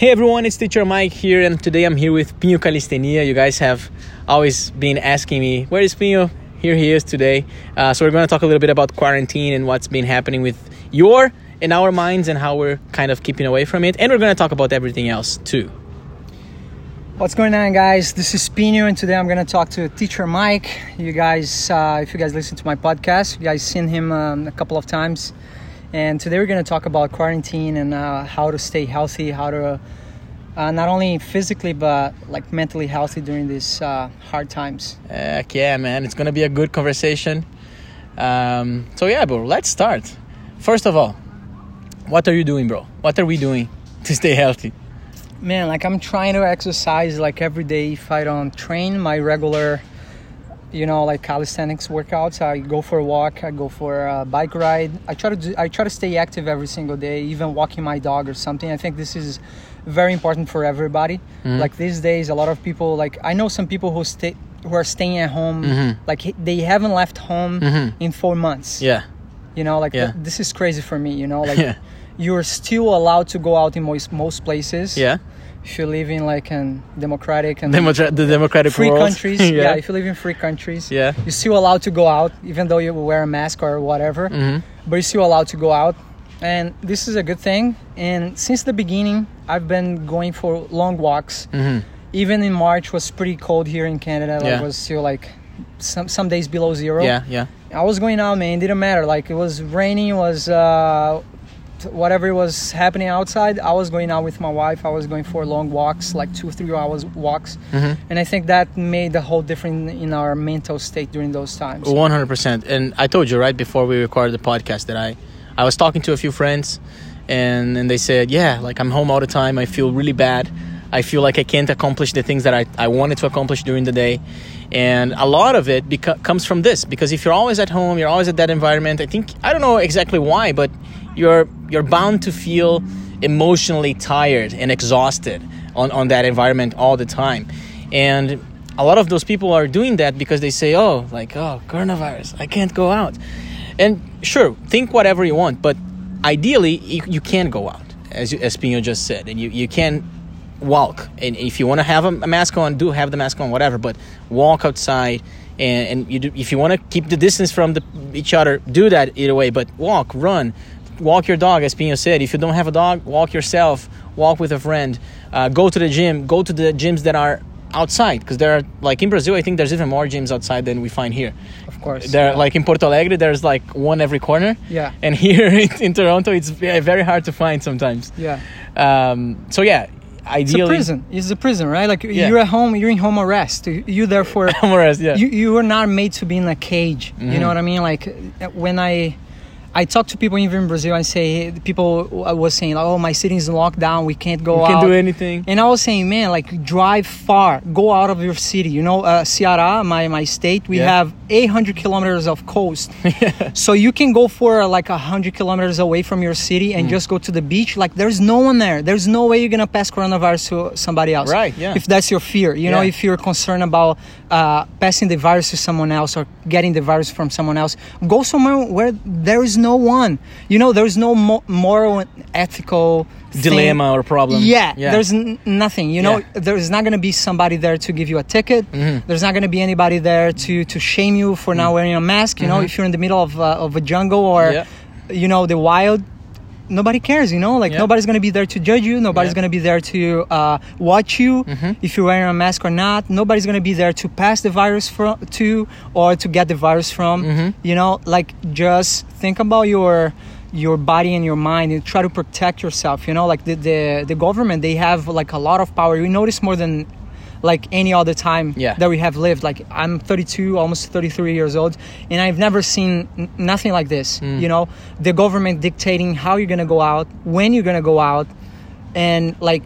Hey everyone, it's Teacher Mike here, and today I'm here with Pinho Calistenia. You guys have always been asking me, where is Pinho? Here he is today. Uh, so we're going to talk a little bit about quarantine and what's been happening with your and our minds and how we're kind of keeping away from it. And we're going to talk about everything else too. What's going on, guys? This is Pino, and today I'm gonna talk to Teacher Mike. You guys, uh, if you guys listen to my podcast, you guys seen him um, a couple of times, and today we're gonna talk about quarantine and uh, how to stay healthy, how to uh, not only physically but like mentally healthy during these uh, hard times. Heck yeah, man! It's gonna be a good conversation. Um, so yeah, bro, let's start. First of all, what are you doing, bro? What are we doing to stay healthy? Man, like I'm trying to exercise like every day. If I don't train my regular, you know, like calisthenics workouts, I go for a walk. I go for a bike ride. I try to do, I try to stay active every single day, even walking my dog or something. I think this is very important for everybody. Mm-hmm. Like these days, a lot of people like I know some people who stay who are staying at home, Mm-hmm. like they haven't left home in four months. Yeah, You know, like Yeah. th- this is crazy for me. You know, like Yeah. you're still allowed to go out in most most places yeah. If you live in like an democratic and the democratic free world. countries yeah. if you live in free countries Yeah. you're still allowed to go out even though you wear a mask or whatever Mhm. but you're still allowed to go out and this is a good thing and since the beginning i've been going for long walks Mhm. even in march was pretty cold here in canada like Yeah. it was still like some some days below zero Yeah, yeah. I was going out, man. It didn't matter. Like it was raining, it was uh, whatever was happening outside. I was going out with my wife. I was going for long walks, like two, three hours walks, Mhm. and I think that made the whole difference in our mental state during those times. One hundred percent. And I told you right before we recorded the podcast that I, I was talking to a few friends, and and they said, yeah, like I'm home all the time. I feel really bad. I feel like I can't accomplish the things that I, I wanted to accomplish during the day, and a lot of it beco- comes from this because if you're always at home, you're always at that environment. I think I don't know exactly why, but you're you're bound to feel emotionally tired and exhausted on, on that environment all the time, and a lot of those people are doing that because they say, oh, like, oh, coronavirus, I can't go out. And sure, think whatever you want, but ideally, you, you can go out, as, as Pino just said, and you, you can walk. And if you want to have a, a mask on, do have the mask on, whatever, but walk outside. And, and you do, if you want to keep the distance from the, each other, do that either way, but walk, run, walk your dog, as Pino said. If you don't have a dog, walk yourself, walk with a friend, uh, go to the gym, go to the gyms that are outside because there are like in Brazil I think there's even more gyms outside than we find here. Of course. There like in Porto Alegre there's like one every corner. Yeah. And here in, in Toronto it's very hard to find sometimes. Yeah. Um so yeah, ideally It's a prison. It's a prison, right? Like Yeah. you're at home, you're in home arrest. You- therefore Whereas, yeah. you you were not made to be in a cage. You Mhm. know what I mean? Like when I I talk to people even in Brazil and say people I was saying, "Oh, my city is in lockdown. We can't go out." can't do anything. And I was saying, man, like drive far, go out of your city. You know, uh, Ceará, my my state, we Yeah. have 800 kilometers of coast, so you can go for like 100 kilometers away from your city Mm. and just go to the beach. Like there's no one there. There's no way you're gonna pass coronavirus to somebody else. Right, yeah. If that's your fear, you know, if you're concerned about uh, passing the virus to someone else or getting the virus from someone else, go somewhere where there is no one. You know, there is no mo- moral, and ethical thing. Dilemma or problem. Yeah, Yeah. there's n- nothing. You know, Yeah. there's not going to be somebody there to give you a ticket. Mm-hmm. There's not going to be anybody there to to shame you for not wearing a mask. You know, if you're in the middle of uh, of a jungle or Mm-hmm. Yeah. you know the wild. Nobody cares, you know. Like Yeah. nobody's gonna be there to judge you. Nobody's Yeah. Mm-hmm. gonna be there to uh, watch you if you're wearing a mask or not. Nobody's gonna be there to pass the virus from to or to get the virus from. Mm-hmm. You know, like just think about your your body and your mind and try to protect yourself. You know, like the the, the government they have like a lot of power. You notice more than like any other time Yeah. that we have lived. Like I'm 32, almost 33 years old, and I've never seen n- nothing like this. Mm. You know, the government dictating how you're gonna go out, when you're gonna go out, and like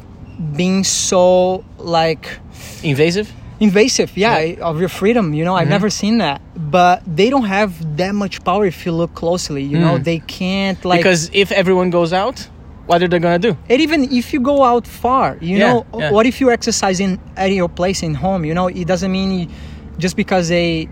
being so like Invasive? invasive, yeah, eh, of your freedom. You know, I've mm-hmm. never seen that, but they don't have that much power if you look closely. You hmm. know, they can't like because if everyone goes out, what are they gonna do? and even if you go out far, you Yeah, know, yeah. what if you're exercising at your place in home? You know, it doesn't mean you, just because they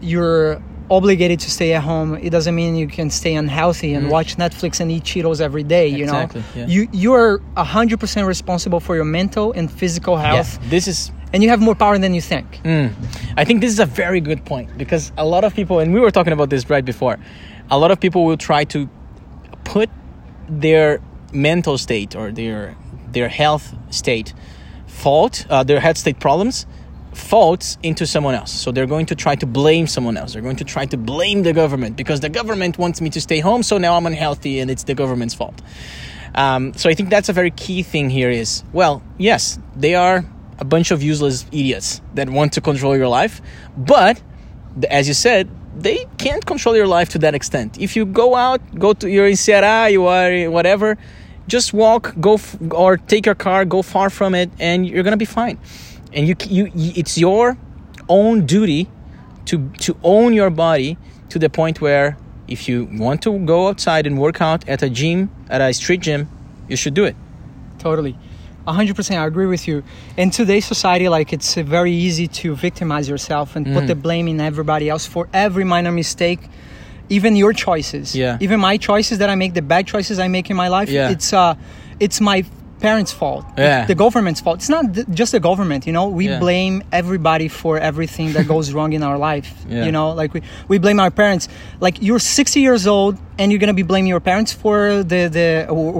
you're obligated to stay at home, it doesn't mean you can stay unhealthy and watch Netflix and eat Cheetos every day. You Mm. Exactly, know, yeah. you you are hundred percent responsible for your mental and physical health, Yeah, this is and you have more power than you think. Mm. I think this is a very good point because a lot of people, and we were talking about this right before, a lot of people will try to put their mental state or their their health state fault, uh, their health state problems, faults into someone else. So they're going to try to blame someone else. They're going to try to blame the government because the government wants me to stay home, so now I'm unhealthy and it's the government's fault. Um, so I think that's a very key thing here is well, yes, they are a bunch of useless idiots that want to control your life, but as you said, they can't control your life to that extent. If you go out, go to you're in Ceará, you are whatever, just walk, go f- or take your car, go far from it, and you're gonna be fine. And you, you, it's your own duty to to own your body to the point where if you want to go outside and work out at a gym, at a street gym, you should do it. Totally. 100% I agree with you. In today's society like it's very easy to victimize yourself and Mm. put the blame in everybody else for every minor mistake, even your choices. Yeah. Even my choices that I make, the bad choices I make in my life, Yeah. it's uh it's my parents' fault. Yeah. The government's fault. It's not th- just the government, you know. We Yeah. blame everybody for everything that goes wrong in our life. Yeah. You know, like we, we blame our parents. Like you're 60 years old and you're going to be blaming your parents for the the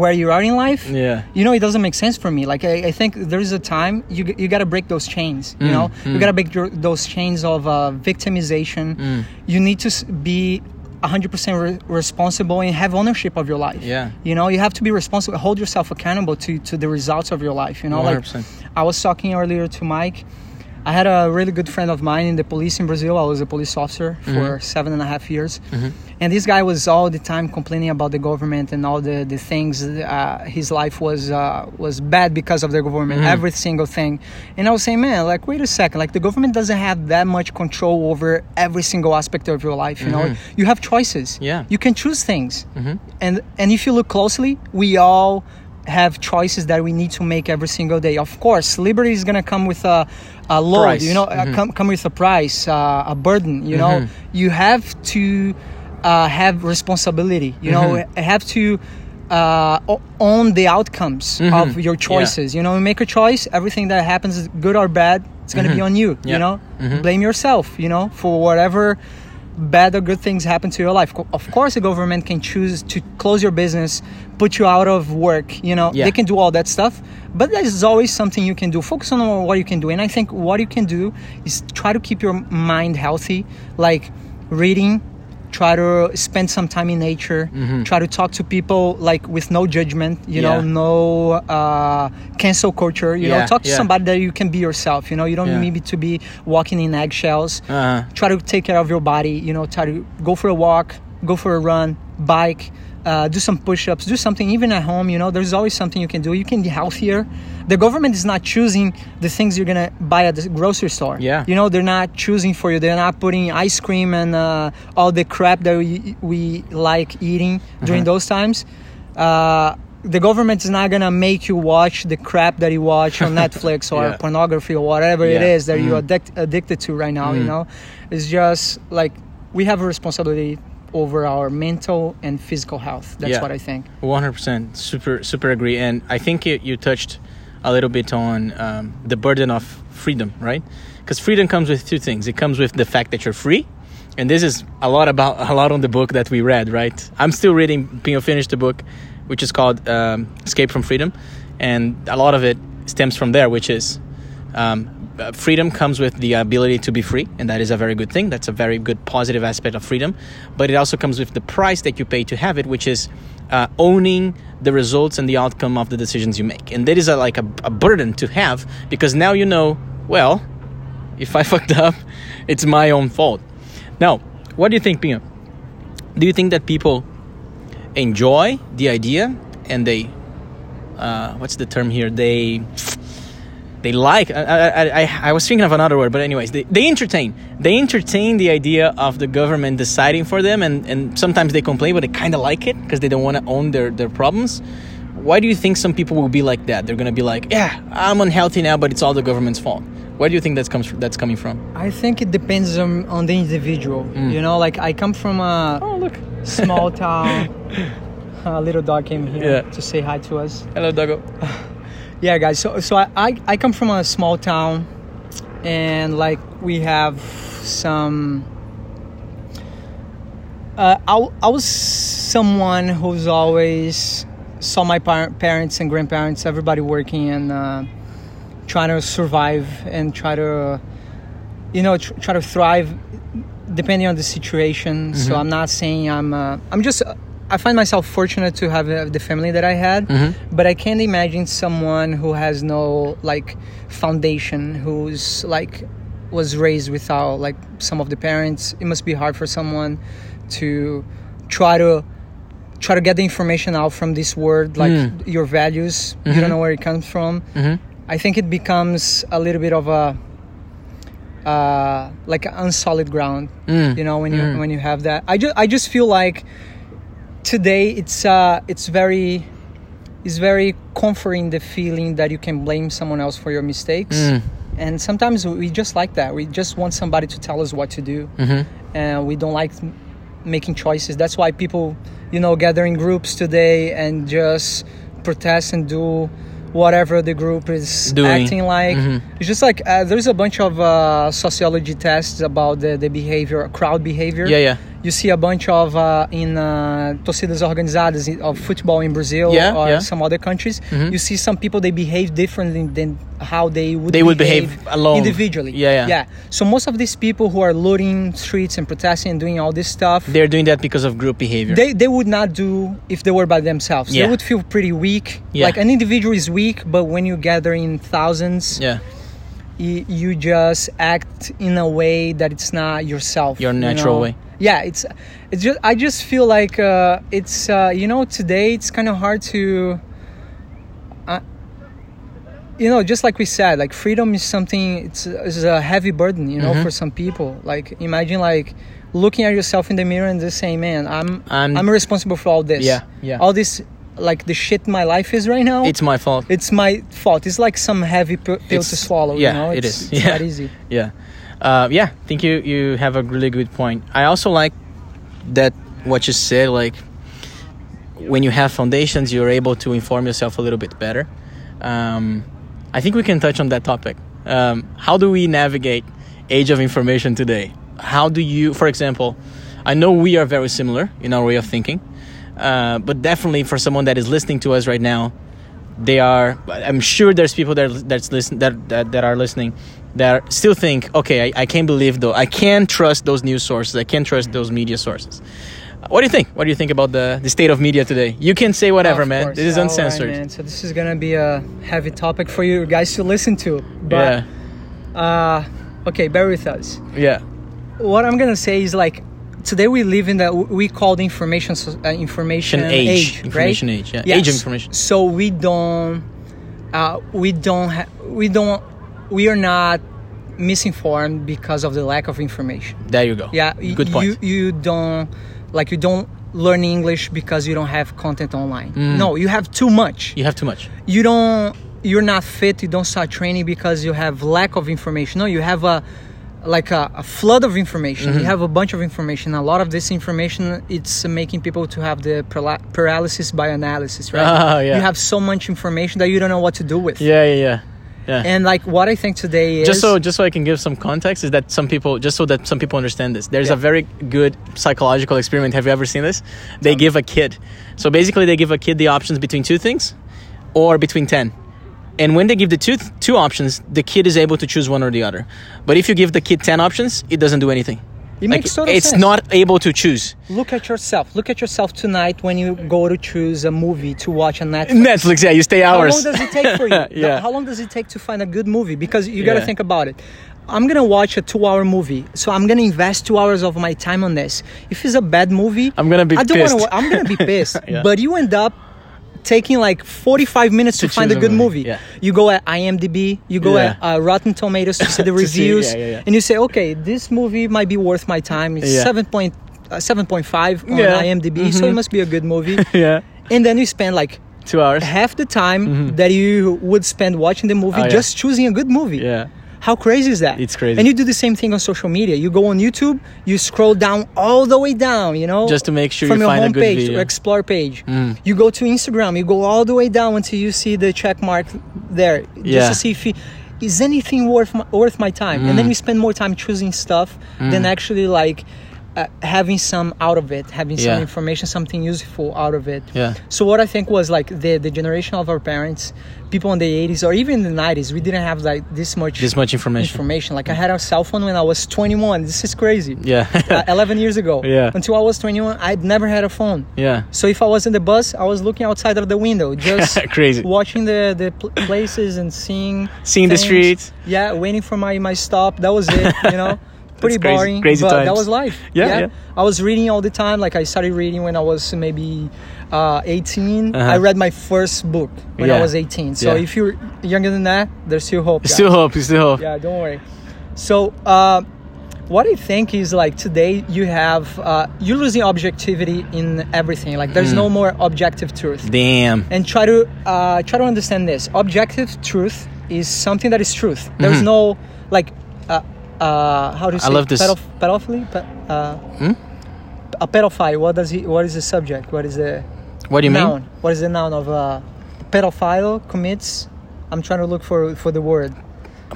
where you are in life Yeah. you know it doesn't make sense for me like i, I think there's a time you, you got to break those chains you Mm, know you mm. got to break your, those chains of uh, victimization Mm. you need to be 100% re- responsible and have ownership of your life Yeah. you know you have to be responsible hold yourself accountable to to the results of your life you know like 100%. i was talking earlier to mike I had a really good friend of mine in the police in Brazil. I was a police officer for mm-hmm. seven and a half years. Mm-hmm. And this guy was all the time complaining about the government and all the, the things. Uh, his life was uh, was bad because of the government, mm-hmm. every single thing. And I was saying, man, like, wait a second. Like, the government doesn't have that much control over every single aspect of your life. You know, you have choices. Yeah. You can choose things. And, and if you look closely, we all have choices that we need to make every single day. Of course, liberty is gonna come with a, a load, Price. you know, uh, come come with a price, uh, a burden. You know, you have to uh, have responsibility. You know, have to. Uh, own the outcomes of your choices. You know, you make a choice. Everything that happens, good or bad, it's gonna be on you. Yeah. You know, blame yourself. You know, for whatever bad or good things happen to your life. Of course, the government can choose to close your business, put you out of work. You know, Yeah. they can do all that stuff. But there's always something you can do. Focus on what you can do. And I think what you can do is try to keep your mind healthy, like reading. Try to spend some time in nature. Try to talk to people like with no judgment. You know, Mm-hmm. No uh, cancel culture. You know, talk to yeah. somebody that you can be yourself. You know, you don't Yeah. need to be walking in eggshells Uh-huh. try to take care of your body you know try to go for a walk go for a run bike uh, do some push-ups do something even at home you know there's always something you can do you can be healthier the government is not choosing the things you're gonna buy at the grocery store Yeah. you know they're not choosing for you they're not putting ice cream and uh, all the crap that we, we like eating during Uh-huh. those times uh, the government is not gonna make you watch the crap that you watch on Netflix or Yeah. pornography or whatever it Yeah. is that you're Mm. addict, addicted to right now. You Mm. know, it's just like we have a responsibility over our mental and physical health. That's Yeah. what I think. One hundred percent, super super agree, and I think you, you touched a little bit on um, the burden of freedom, right? Because freedom comes with two things. It comes with the fact that you're free, and this is a lot about a lot on the book that we read, right? I'm still reading. Pino finished the book, which is called um, "Escape from Freedom," and a lot of it stems from there, which is um, freedom comes with the ability to be free, and that is a very good thing. That's a very good positive aspect of freedom. But it also comes with the price that you pay to have it, which is uh, owning the results and the outcome of the decisions you make. And that is a, like a, a burden to have because now you know, well, if I fucked up, it's my own fault. Now, what do you think, Pino? Do you think that people enjoy the idea and they, uh, what's the term here? They they like I, I, I, I was thinking of another word but anyways they, they entertain they entertain the idea of the government deciding for them and, and sometimes they complain but they kind of like it because they don't want to own their, their problems why do you think some people will be like that they're going to be like yeah i'm unhealthy now but it's all the government's fault Where do you think that's comes from, that's coming from? I think it depends on, on the individual. Mm. You know, like I come from a Oh, look. small town. A little dog came here Yeah. to say hi to us. Hello, Dago. Yeah, guys. So, so I, I, I come from a small town, and like we have some. Uh, I, I was someone who's always saw my par- parents and grandparents, everybody working and uh, trying to survive and try to, you know, tr- try to thrive depending on the situation. So I'm not saying I'm. Uh, I'm just. I find myself fortunate to have the family that I had, mm-hmm. but I can't imagine someone who has no like foundation, who's like was raised without like some of the parents. It must be hard for someone to try to try to get the information out from this word, like mm. your values. You don't mm-hmm. know where it comes from. Mm-hmm. I think it becomes a little bit of a uh, like unsolid ground. Mm. You know, when you mm. when you have that, I just I just feel like today it's uh it's very it's very comforting the feeling that you can blame someone else for your mistakes. And sometimes we just like that. We just want somebody to tell us what to do, and we don't like making choices. That's why people, you know, gather in groups today and just protest and do whatever the group is Doing. acting like. It's just like uh, there's a bunch of uh, sociology tests about the, the behavior, crowd behavior. Yeah, yeah. You see a bunch of uh, in uh, torcidas organizadas of football in Brazil Yeah, or yeah. Mm-hmm. some other countries. You see some people they behave differently than how they would They would behave alone. individually. Yeah, yeah. yeah. So most of these people who are looting streets and protesting and doing all this stuff, They're doing that because of group behavior. they they would not do if they were by themselves. Yeah. They would feel pretty weak. Yeah. Like an individual is weak, but when you gather in thousands, yeah. You, you just act in a way that it's not yourself. Your you natural know? way. Yeah, it's it's just I just feel like uh, it's uh, you know today it's kind of hard to. Uh, you know, just like we said, like freedom is something. It's, it's a heavy burden, you know, Mm-hmm. for some people. Like imagine like looking at yourself in the mirror and just saying, "Man, I'm I'm- I'm, responsible for all this. Yeah, yeah. All this, like the shit my life is right now. It's my fault. it's my fault. It's like some heavy p- pill to swallow. yeah, you know? it it's. It's Yeah. not easy. Yeah, uh, yeah. I think you you have a really good point. I also like that what you said. Like when you have foundations, you're able to inform yourself a little bit better. Um, I think we can touch on that topic. Um, how do we navigate age of information today? How do you, for example, I know we are very similar in our way of thinking, uh, but definitely for someone that is listening to us right now, they are i'm sure there's people that that's listen that, that that are listening that still think okay I, I can't believe though i can't trust those news sources i can't trust those media sources what do you think what do you think about the the state of media today you can say whatever man course. this is right, uncensored man. So this is gonna be a heavy topic for you guys to listen to. But yeah uh, okay, bear with us. yeah What I'm gonna say is like today we live in that we call the information uh, information age. age, Information right? age, yeah. Age of information. So we don't uh, we don't ha- we don't we are not misinformed because of the lack of information. there you go Yeah, good point You you don't like you don't learn English because you don't have content online. No, you have too much. you have too much You don't you're not fit, you don't start training because you have lack of information. No, you have a like a, a flood of information. Mm-hmm. You have a bunch of information. A lot of this information it's making people to have the paralysis by analysis, right? Ah, yeah. You have so much information that you don't know what to do with. yeah yeah yeah yeah And like what I think today is just so just so I can give some context is that some people just so that some people understand this. There's Yeah. a very good psychological experiment. Have you ever seen this? They give a kid. So basically they give a kid the options between two things or between 10. And when they give the two two options, the kid is able to choose one or the other. But if you give the kid 10 options, it doesn't do anything. It Like, makes total it's sense. not able to choose. Look at yourself. Look at yourself tonight when you go to choose a movie to watch on Netflix. Netflix, yeah, you stay hours. How long does it take for you? Yeah. How long does it take to find a good movie? Because you got to Yeah. think about it. I'm gonna watch a two-hour movie, so I'm gonna invest two hours of my time on this. If it's a bad movie, I'm gonna be I don't pissed. wanna. wa- I'm gonna be pissed. Yeah. But you end up taking like 45 minutes to, To find a good movie, movie. yeah. You go at IMDb, you go Yeah. at uh, Rotten Tomatoes to see the To see, reviews, yeah, and you say, okay, this movie might be worth my time. It's Yeah. seven point. Uh, 7.5 on. IMDb, so it must be a good movie. yeah. and then you spend like Two hours. half the time that you would spend watching the movie Oh, just choosing a good movie. Yeah. How crazy is that? It's crazy. And you do the same thing on social media. You go on YouTube, you scroll down all the way down, you know, Just to make sure from you your find a home good page video. or explore page. Mm. You go to Instagram, you go all the way down until you see the check mark there, just Yeah. to see if he, is anything worth my, worth my time. And then Mm. you spend more time choosing stuff than actually like uh, having some out of it, having some information, something useful out of it. Yeah. So what I think was like the the generation of our parents, people in the 80s or even in the 90s, we didn't have like this much This much information. information. Like I had a cell phone when I was 21. This is crazy. Yeah. Uh, 11 years ago. Yeah. Until I was 21, I'd never had a phone. yeah. So if I was in the bus, I was looking outside of the window, just Crazy. watching the the pl- places and seeing Seeing the streets. Yeah, waiting for my my stop. That was it. You know. Pretty crazy- boring, crazy but that was life. Yeah, yeah. I was reading all the time. Like I started reading when I was maybe uh, 18. Uh-huh. I read my first book when I was 18. So Yeah. if you're younger than that, there's still hope. guys. Still hope. Still hope. Yeah, don't worry. So, uh, what I think is like today you have uh, you're losing objectivity in everything. Like there's Hmm. no more objective truth. Damn. And try to uh, try to understand this. Objective truth is something that is truth. There's no like uh, uh, how do you Mm-hmm. I love this. pedoph- pedophily? Pe- uh, Hmm? A pedophile. What does he? What is the subject? What is the What do you noun? mean? What is the noun of a pedophile commits? I'm trying to look for for the word.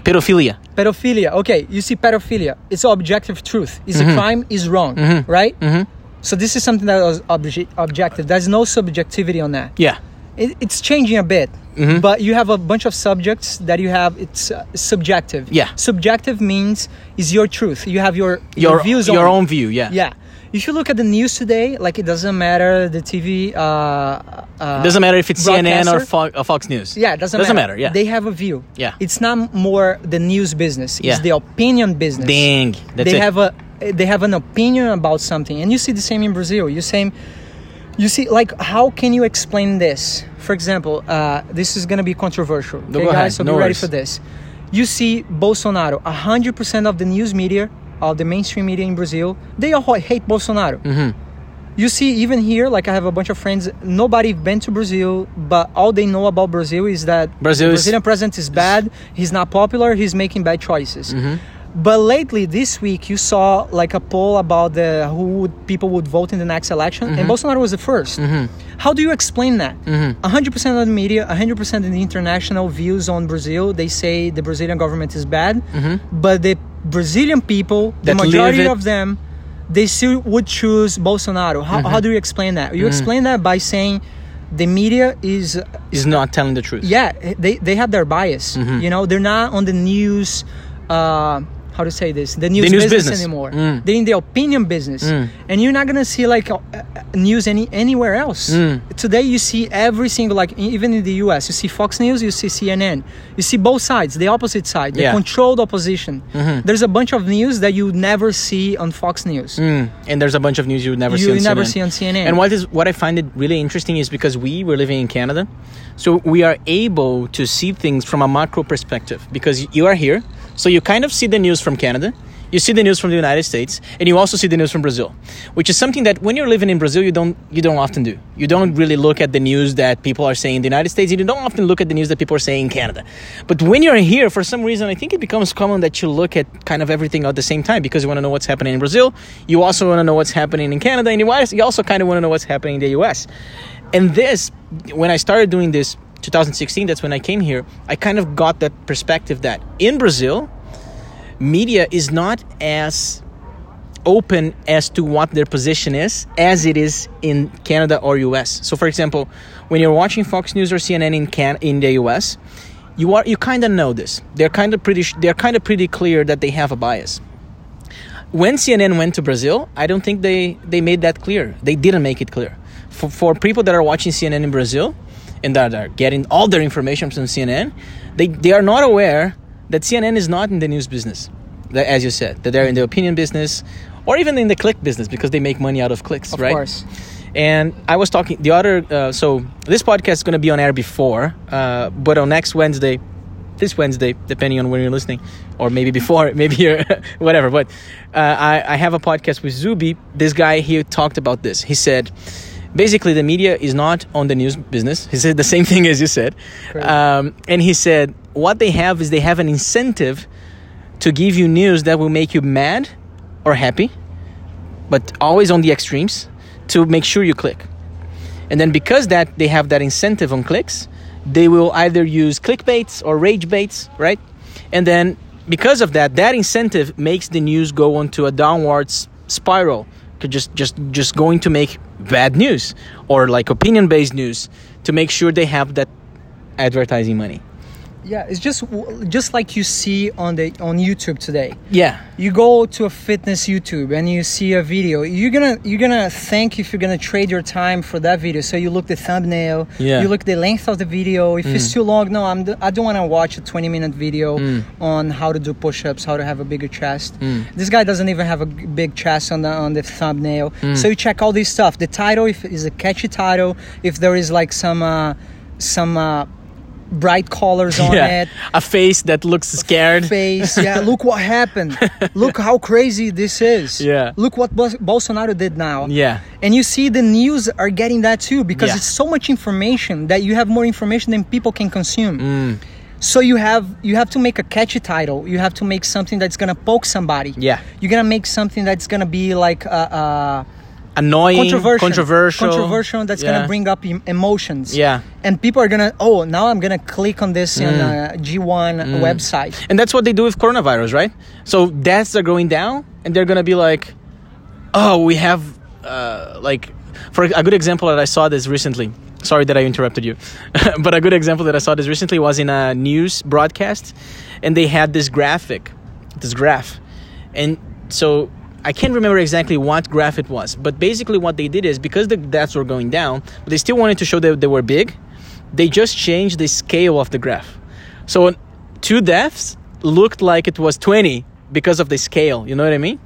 Pedophilia. Pedophilia. Okay, you see pedophilia. It's objective truth. Is a crime is wrong, right? Mhm. So this is something that was obje- objective. There's no subjectivity on that. Yeah. It, it's changing a bit, Mm-hmm. but you have a bunch of subjects that you have. It's uh, subjective. Yeah. Subjective means is your truth. You have your Your views your on it. own view. Yeah. Yeah. If you look at the news today, like it doesn't matter the TV. Uh, uh, It doesn't matter if it's CNN or. Fo- uh, Fox News. Yeah, it doesn't, Doesn't matter. matter, yeah. They have a view. Yeah. It's not more the news business. It's Yeah. the opinion business. Dang. That's they it. have a they have an opinion about something. And you see the same in Brazil. You same you see like how can you explain this? For example, uh, this is gonna be controversial. No, Okay, go guys, ahead. so No be ready worries. for this. You see Bolsonaro, hundred percent of the news media, of the mainstream media in Brazil, they all hate Bolsonaro. Mm-hmm. You see, even here, like I have a bunch of friends, nobody been to Brazil, but all they know about Brazil is that Brazil the is- Brazilian president is bad, he's not popular, he's making bad choices. Mm-hmm. But lately, this week, you saw like a poll about the who would, people would vote in the next election, Mm-hmm. and Bolsonaro was the 1st How do you explain that? 100% of the media, 100% of the international views on Brazil, they say the Brazilian government is bad, but the Brazilian people, the. That live majority of them, they still would choose Bolsonaro. How, Mm-hmm. how do you explain that? You explain that by saying the media is Is not telling the truth. yeah they, they have their bias Mm-hmm. you know they're not on the news uh, how to say this the news, news business, business. anymore Mm. they're in the opinion business and you're not gonna see like uh, uh, news any anywhere else Mm. today you see every single like even in the us you see fox news you see cnn you see both sides the opposite side the Yeah. controlled opposition there's a bunch of news that you never see on fox news Mm. And there's a bunch of news you would never You see on never CNN. see on CNN. And what is what I find it really interesting is because we were living in Canada, so we are able to see things from a macro perspective because you are here, so you kind of see the news from Canada. You see the news from the United States, and you also see the news from Brazil, which is something that when you're living in Brazil, you don't you don't often do. You don't really look at the news that people are saying in the United States, and you don't often look at the news that people are saying in Canada. But when you're here, for some reason, I think it becomes common that you look at kind of everything at the same time because you want to know what's happening in Brazil, you also want to know what's happening in Canada, and you you also kind of want to know what's happening in the US. And this, when I started doing this, 2016, that's when I came here, I kind of got that perspective that in Brazil, media is not as open as to what their position is as it is in Canada or US. So for example, when you're watching Fox News or CNN in Can in the US, you are you kind of know this. They're kind of pretty sh- they're kind of pretty clear that they have a bias. When CNN went to Brazil, I don't think they they made that clear. They didn't make it clear. For for people that are watching CNN in Brazil and that are getting all their information from CNN, they they are not aware that CNN is not in the news business. That, as you said, that they're in the opinion business or even in the click business because they make money out of clicks, of right? course And I was talking the other. Uh, so this podcast is going to be on air before, uh, but on next Wednesday, this Wednesday, depending on when you're listening, or maybe before, maybe you're whatever. But uh, I, I have a podcast with Zubi. This guy he talked about this. He said. Basically, the media is not on the news business. He said the same thing as you said. Um, and he said what they have is they have an incentive to give you news that will make you mad or happy, but always on the extremes to make sure you click. And then because that they have that incentive on clicks, they will either use clickbaits or rage baits, right? And then because of that, that incentive makes the news go onto a downwards spiral. Just just just going to make bad news or like opinion based news to make sure they have that advertising money. Yeah, it's just just like you see on the on YouTube today. Yeah. You go to a fitness YouTube and you see a video. You're gonna you're gonna think if you're gonna trade your time for that video. So you look the thumbnail. Yeah. You look the length of the video. If it's too long, no, I'm I don't want to watch a 20 minute video on how to do push-ups, how to have a bigger chest. This guy doesn't even have a big chest on the on the thumbnail. So you check all this stuff. The title, if is a catchy title, if there is like some uh, some uh, bright colors on yeah. it A face that looks scared. face. Yeah, look what happened. Look how crazy this is. Yeah. Look what Bolsonaro did now. Yeah. And you see the news are getting that too because Yeah. it's so much information that you have more information than people can consume. Mm. So you have you have to make a catchy title. You have to make something that's gonna poke somebody. Yeah. You're gonna make something that's gonna be like uh, uh, Annoying, controversial, controversial, controversial. That's Yeah. gonna bring up em- emotions. Yeah. And people are gonna oh now I'm gonna click on this Mm. on a G1 website. And that's what they do with coronavirus, right? So deaths are going down, and they're gonna be like, "Oh, we have uh, like." For a good example that I saw this recently. Sorry that I interrupted you, but a good example that I saw this recently was in a news broadcast, and they had this graphic, this graph, and so I can't remember exactly what graph it was, but basically what they did is because the deaths were going down, but they still wanted to show that they were big, they just changed the scale of the graph. So two deaths looked like it was 20 because of the scale, you know what I mean?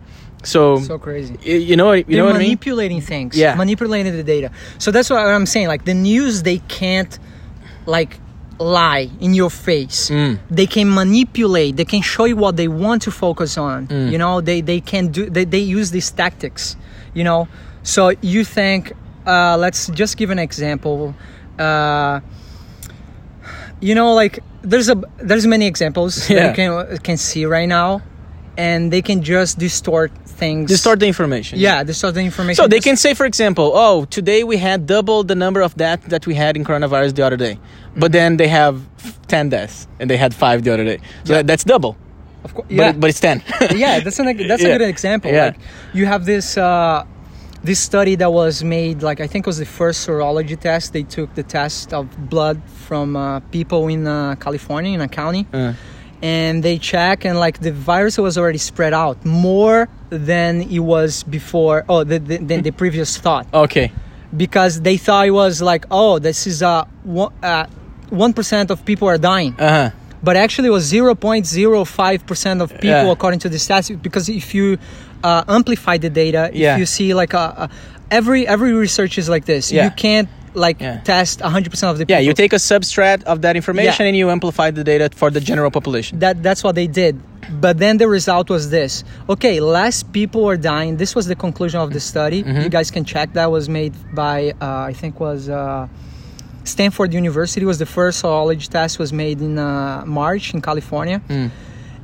So, So crazy. you know you They're know what I mean? manipulating things. Yeah. Manipulating the data. So that's what I'm saying. Like the news, they can't like lie in your face. Mm. They can manipulate. They can show you what they want to focus on. Mm. You know, they they can do. They, they use these tactics. You know, so you think. Uh, let's just give an example. Uh, you know, like there's a there's many examples Yeah. that you can can see right now, and they can just distort things. Distort the information. Yeah, distort the information. So they can say, for example, oh, today we had double the number of deaths that we had in coronavirus the other day, but then they have 10 deaths and they had five the other day. So that, that's double. Of course, But, yeah, it- but it's 10. yeah. That's an that's Yeah. a good example. Yeah. Like you have this uh, this study that was made. Like I think it was the first serology test. They took the test of blood from uh, people in uh, California in a county. Uh, and they check and like the virus was already spread out more than it was before oh the, the, than the previous thought okay. because they thought it was like oh this is uh, one, uh, 1% of people are dying Uh huh. but actually it was 0.05% of people Yeah. according to the stats because if you uh, amplify the data Yeah. if you see like a, a, every every research is like this Yeah. you can't like Yeah. test 100% of the people Yeah, you take a substrat of that information Yeah. and you amplify the data for the general population. that that's what they did but then the result was this okay less people are dying this was the conclusion of the study Mm-hmm. you guys can check that was made by uh, i think was uh, stanford university was the first serology test was made in uh, march in california Mm.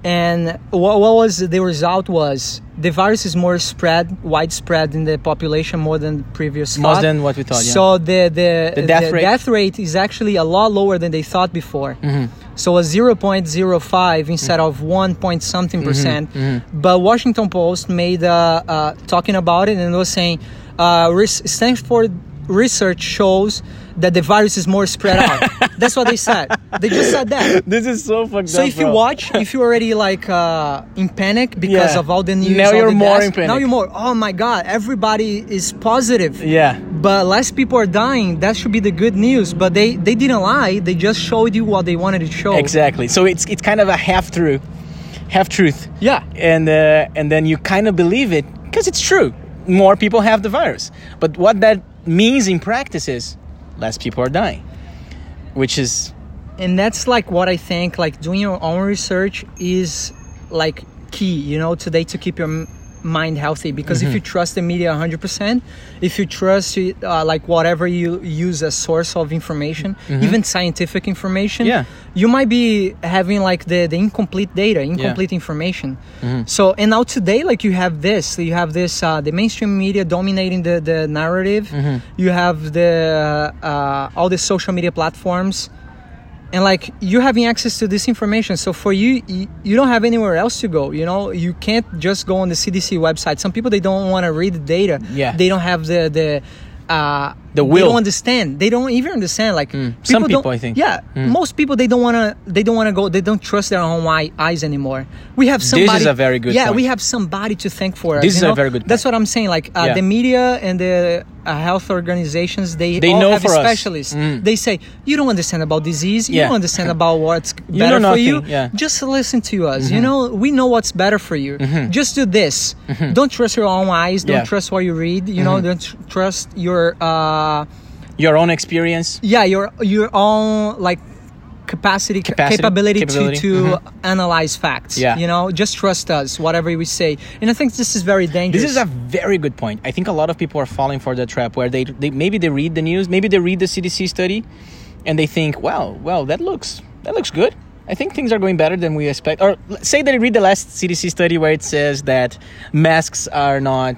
And what, what was the result was the virus is more spread widespread in the population more than the previous More thought. than what we thought, yeah. so the the, The death rate? death rate is actually a lot lower than they thought before Mm-hmm. so a 0.05 instead of 1 point something Mm-hmm. percent. But Washington Post made uh, uh, talking about it and was saying uh, res- Stanford research shows that the virus is more spread out. That's what they said. They just said that. This is so fucked So if you watch, if you're already like uh, in panic because Yeah. of all the news, Now you're more deaths, in panic. Now you're more. Oh my God! Everybody is positive Yeah. but less people are dying that should be the good news but they they didn't lie they just showed you what they wanted to show Exactly. So it's it's kind of a half true, half truth. yeah and uh, and then you kind of believe it because it's true. More people have the virus, but what that means in practice is less people are dying, which is and that's like what i think like doing your own research is like key you know today to keep your mind healthy because Mm-hmm. if you trust the media 100%, if you trust uh, like whatever you use as source of information, even scientific information, Mm-hmm. Yeah. you might be having like the, the incomplete data, incomplete information. Mm-hmm. So and now today, like you have this, you have this uh, the mainstream media dominating the the narrative. Mm-hmm. You have the uh, all the social media platforms and like you're having access to this information so for you, you you don't have anywhere else to go you know? You can't just go on the cdc website. Some people they don't want to read the data. Yeah. they don't have the the uh The they don't understand they don't even understand like Some people, don't- I think. yeah most people they don't want to they don't want to go they don't trust their own eye, eyes anymore we have somebody. This is a very good yeah point. we have somebody to thank for This you is a very good that's what i'm saying like uh, Yeah. the media and the uh, health organizations they, They all know have for us. specialists Mm. they say you don't understand about disease you Yeah. don't understand about what's You better know for you yeah. Mm-hmm. just listen to us you know we know what's better for you just do this don't trust your own eyes don't. Mm-hmm. trust what you read you know don't tr- trust your uh Uh, your own experience. yeah your your own like capacity, Capacity, capability, capability, to to analyze facts Yeah. you know just trust us whatever we say and i think this is very dangerous This is a very good point. I think a lot of people are falling for the trap where they, they maybe they read the news, maybe they read the CDC study, and they think, well, well, that looks that looks good. I think things are going better than we expect. Or say they read the last CDC study where it says that masks are not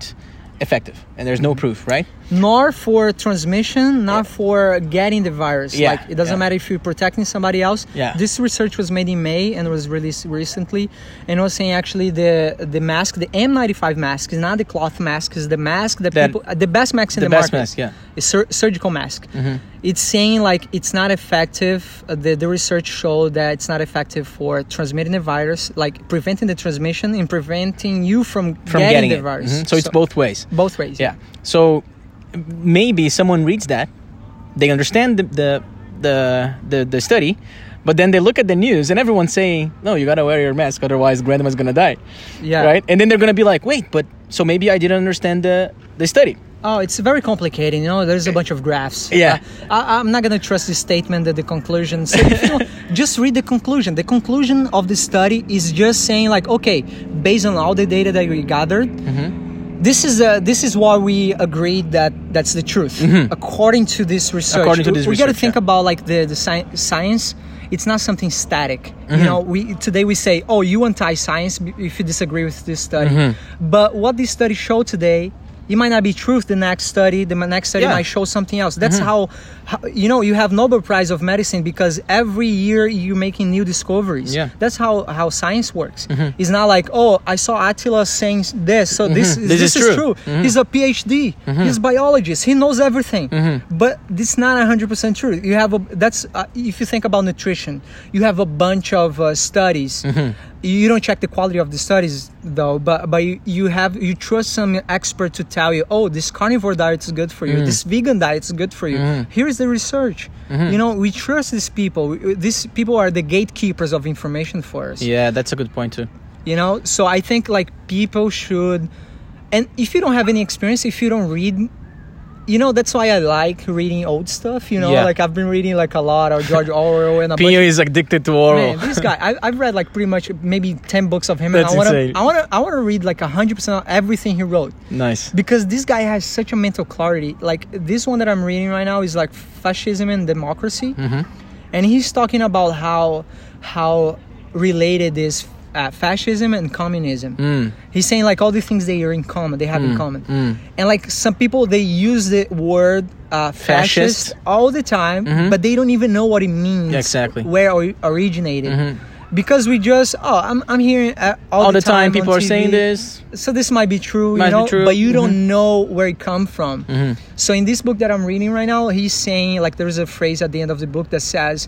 effective and there's no mm-hmm. proof, right? Nor for transmission, not for getting the virus. Yeah, Like it doesn't yeah. matter if you're protecting somebody else. Yeah. This research was made in May and was released recently, and it was saying actually the the mask, the N95 mask, is not the cloth mask, is the mask that, That- people uh, the best mask in the the, best market. mask, yeah. a sur- surgical mask. It's saying like it's not effective. Uh, the the research showed that it's not effective for transmitting the virus, like preventing the transmission and preventing you from, From getting, getting, the it. virus. Mhm. So it's both ways. both ways. Yeah. So maybe someone reads that, they understand the the the the, the study, but then they look at the news and everyone's saying, "No, you gotta wear your mask, otherwise grandma's gonna die." Yeah. Right. And then they're gonna be like, "Wait, but so maybe I didn't understand the the study." Oh, it's very complicated. You know, there's a bunch of graphs. Yeah. Uh, I, I'm not gonna trust this statement that the conclusion. So you don't- just read the conclusion. The conclusion of the study is just saying like, okay, based on all the data that we gathered, this is uh, this is why we agreed that that's the truth according to this research. According to we, this we got to think yeah. about like the the sci- science. It's not something static. Mm-hmm. You know, we today we say, "Oh, you anti-science if you disagree with this study." Mm-hmm. But what this study showed today, it might not be truth. The next study, the next study Yeah. Mm-hmm. might show something else. That's how, how, you know, you have Nobel Prize of Medicine because every year you're making new discoveries. Yeah. That's how how science works. It's not like, oh, I saw Atila saying this, so this Mm-hmm. This this, is is, true. true. He's a PhD. He's a biologist. He knows everything. But this is not 100% true. You have a that's uh, if you think about nutrition, you have a bunch of uh, studies. You don't check the quality of the studies though, but but you, you have you trust some expert to tell you, oh, this carnivore diet is good for you. Mm. This vegan diet is good for you. Mm. Here is the research. Mm-hmm. You know, we trust these people. These people are the gatekeepers of information for us Yeah, that's a good point too. you know so i think like people should and if you don't have any experience if you don't read you know that's why i like reading old stuff you know Yeah. like i've been reading like a lot of george orwell and Pino is addicted to Orwell. Man, this guy, I, I've read like pretty much maybe ten books of him, That's and I want insane. to, I want to, I want to read like hundred percent of everything he wrote nice. because this guy has such a mental clarity. Like this one that I'm reading right now is like fascism and democracy, mm-hmm. and he's talking about how how related is uh, fascism and communism. He's saying like all the things they are in common, they have in common, and like some people they use the word uh, fascist, Fascist. all the time, but they don't even know what it means. Yeah, exactly. where it originated. Because we just oh I'm, I'm hearing uh, all, All the time, on people are saying this. so this might be true, Might you be know, true. but you Mhm. don't know where it come from. So in this book that I'm reading right now, he's saying like there's a phrase at the end of the book that says,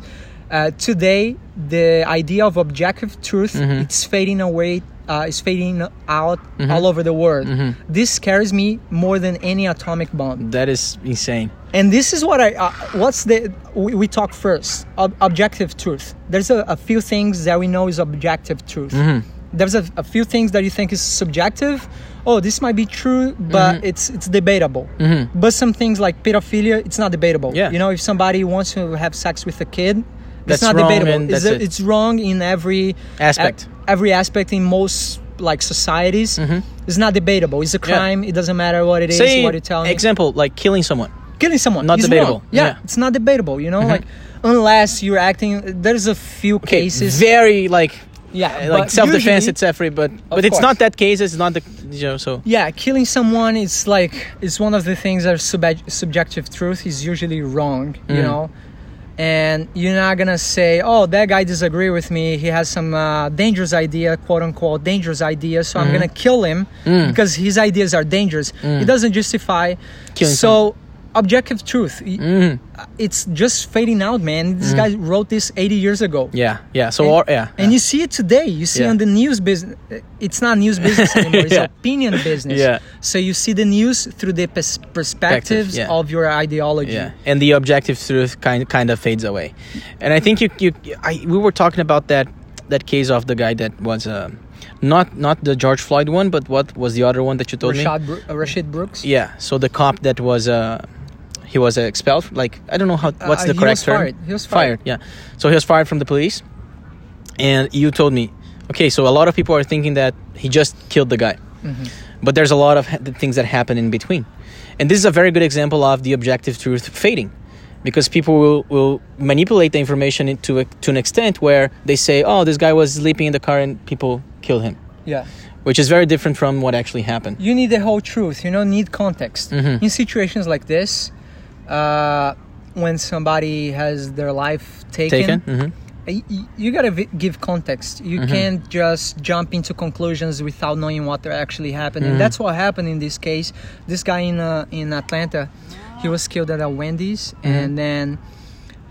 uh, "Today, the idea of objective truth Mm-hmm. it's fading away, uh, is fading out Mm-hmm. all over the world. This scares me more than any atomic bomb." That is insane. And this is what I. Uh, what's the? We, we talk first. Ob- objective truth. There's a, a few things that we know is objective truth. Mm-hmm. There's a, a few things that you think is subjective. Oh, this might be true, but Mm-hmm. it's it's debatable. But some things like pedophilia, it's not debatable. Yeah. You know, if somebody wants to have sex with a kid, That's it's not wrong debatable. It's, it. it's wrong in every Aspect. e- every aspect in most like societies it's not debatable it's a crime it doesn't matter what it is Say what you tell me example like killing someone. killing someone Not debatable. Yeah, Yeah. it's not debatable you know like unless you're acting there's a few Okay, cases very like yeah like self defense, usually- it's every but but it's course. not that case. It's not the you know so. yeah killing someone is like it's one of the things that are sub- subjective truth is usually wrong you Mm. know and you're not gonna say oh that guy disagree with me he has some uh, dangerous idea quote unquote dangerous idea so Mm-hmm. i'm gonna kill him because his ideas are dangerous it doesn't justify Mm. Killing so objective truth Mhm. it's just fading out man this guy wrote this 80 years ago Yeah, yeah. So and, or, yeah, and you see it today. You see Yeah. on the news business. It's not news business anymore. It's Yeah. opinion business. Yeah. So you see the news through the pers- perspectives of your ideology. yeah, and the objective truth kind kind of fades away, and I think you you I we were talking about that that case of the guy that was uh, not not the George Floyd one, but what was the other one that you told me? Rashad, Bro- uh, Rashid Brooks. Yeah, so the cop that was uh he was uh, expelled. Like I don't know how what's Uh, the he correct was term. fired. He was fired. Yeah, so he was fired from the police, and you told me, okay, so a lot of people are thinking that he just killed the guy, Mm-hmm. but there's a lot of ha- things that happen in between, and this is a very good example of the objective truth fading. Because people will, will manipulate the information into a, to an extent where they say, "Oh, this guy was sleeping in the car and people killed him," Yeah. which is very different from what actually happened. You need the whole truth. You know, need context. Mhm. In situations like this, uh, when somebody has their life Taken. hmm y- y- you gotta v- give context you Mm-hmm. can't just jump into conclusions without knowing what actually happened Mm-hmm. and that's what happened in this case this guy in uh, in atlanta he was killed at a wendy's Mm-hmm. and then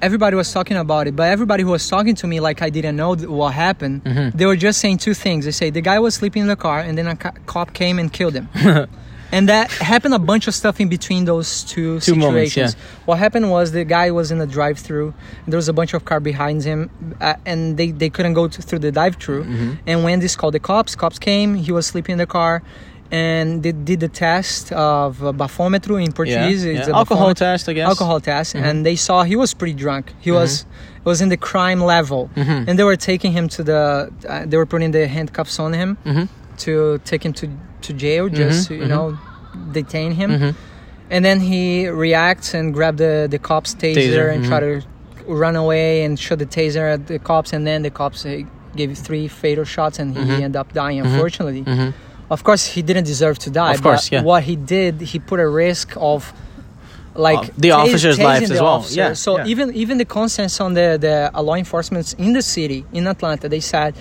everybody was talking about it but everybody who was talking to me like i didn't know th- what happened Mm-hmm. they were just saying two things they say the guy was sleeping in the car and then a co- cop came and killed him and that happened a bunch of stuff in between those two, Two moments, situations what happened was the guy was in a drive-through and there was a bunch of car behind him uh, and they, they couldn't go to, through the drive-through Mm-hmm. and when this called the cops cops came he was sleeping in the car and they did the test of uh, bafômetro in Portuguese yeah. It's a alcohol test, I guess. alcohol test Mm-hmm. and they saw he was pretty drunk he was it was in the crime level Mm-hmm. and they were taking him to the uh, they were putting the handcuffs on him Mm-hmm. To take him to to jail just to you know detain him Mhm. and then he reacts and grab the the cops taser, Taser, and try to run away and shoot the taser at the cops and then the cops uh, gave three fatal shots and he Mm-hmm. ended up dying unfortunately of course he didn't deserve to die Of course, but yeah. what he did he put a risk of like Of the officer's lives the as well. officer. Yeah, so yeah. even even the consensus on the the uh, law enforcement in the city in atlanta they said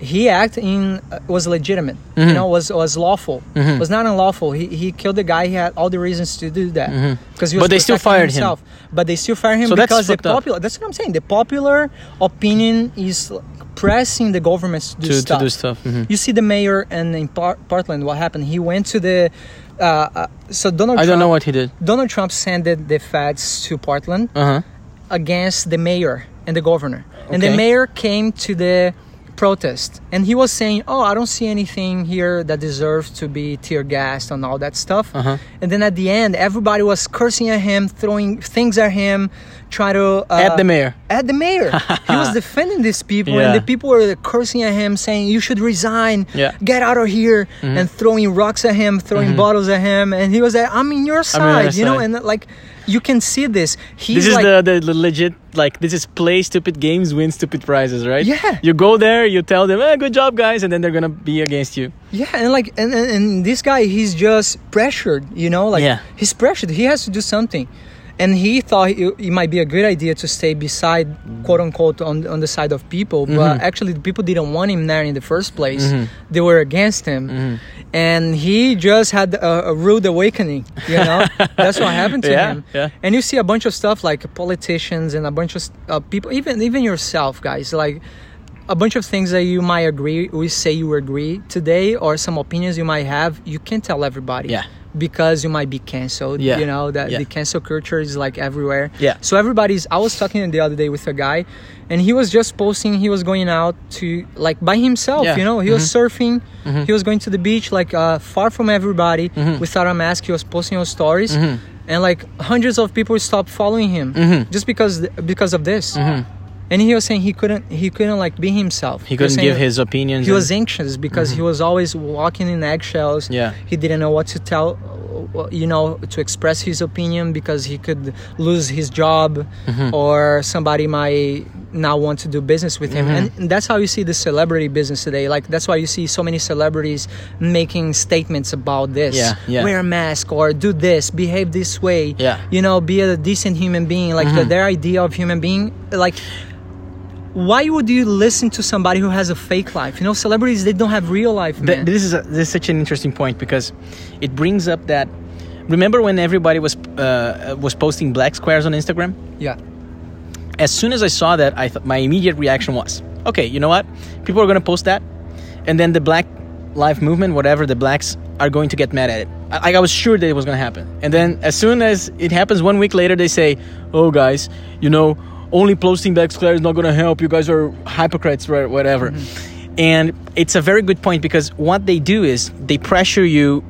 he act in uh, was legitimate Mm-hmm. you know was was lawful was not unlawful he, he killed the guy he had all the reasons to do that because But they still fired him. himself. but they still fired him So that's because the fucked up. popular that's what i'm saying the popular opinion is pressing the governments to do To, to stuff do stuff. Mhm. you see the mayor and in Par- Portland, what happened? He went to the. Uh, uh, so Donald. I Trump, don't know what he did. Donald Trump sent the, feds to Portland Uh huh. against the mayor and the governor, and the mayor came to the protest, and he was saying, "Oh, I don't see anything here that deserves to be tear gassed and all that stuff." Uh-huh. And then at the end, everybody was cursing at him, throwing things at him, trying to uh, At the mayor. at the mayor. he was defending these people, Yeah. and the people were cursing at him, saying, "You should resign. Yeah. Mm-hmm. Get out of here!" and throwing rocks at him, throwing bottles at him, and he was like, "I'm in your I'm on your side," you know, and like you can see this. He's This is like, the, the legit like this is play stupid games, win stupid prizes, right? Yeah. You go there, you tell them, eh, good job, guys, and then they're gonna be against you. Yeah, and like, and, and, and this guy, he's just pressured, you know, like Yeah. he's pressured. He has to do something, and he thought it, it might be a good idea to stay beside, quote unquote, on on the side of people. Mm-hmm. But actually, the people didn't want him there in the first place. They were against him, Mm-hmm. and he just had a, a rude awakening. You know, that's what happened to Yeah, him. yeah. And you see a bunch of stuff like politicians and a bunch of uh, people, even even yourself, guys, like a bunch of things that you might agree we say you agree today or some opinions you might have you can't tell everybody Yeah. because you might be canceled Yeah. you know that Yeah. the cancel culture is like everywhere Yeah. so everybody's i was talking the other day with a guy and he was just posting he was going out to like by himself Yeah. Mm-hmm. you know he was surfing he was going to the beach like uh, far from everybody Mm-hmm. without a mask he was posting on stories and like hundreds of people stopped following him Mm-hmm. just because because of this and he was saying he couldn't he couldn't like be himself. He couldn't give his opinions. He and- was anxious because he was always walking in eggshells. Yeah. He didn't know what to tell, you know, to express his opinion because he could lose his job Mm-hmm. or somebody might not want to do business with him. Mm-hmm. And that's how you see the celebrity business today. Like that's why you see so many celebrities making statements about this. Yeah, yeah. Wear a mask or do this, behave this way. Yeah. Mm-hmm. You know, be a decent human being. Like the, their idea of human being, like why would you listen to somebody who has a fake life? You know, celebrities they don't have real life, man. this is a, this is such an interesting point because it brings up that remember when everybody was uh, was posting black squares on Instagram? Yeah, as soon as I saw that I thought my immediate reaction was okay you know what? People are going to post that and then the black life movement whatever the blacks are going to get mad at it. I, I was sure that it was going to happen. And then as soon as it happens one week later they say oh guys you know only posting black squares is not going to help you guys are hypocrites or whatever and it's a very good point because what they do is they pressure you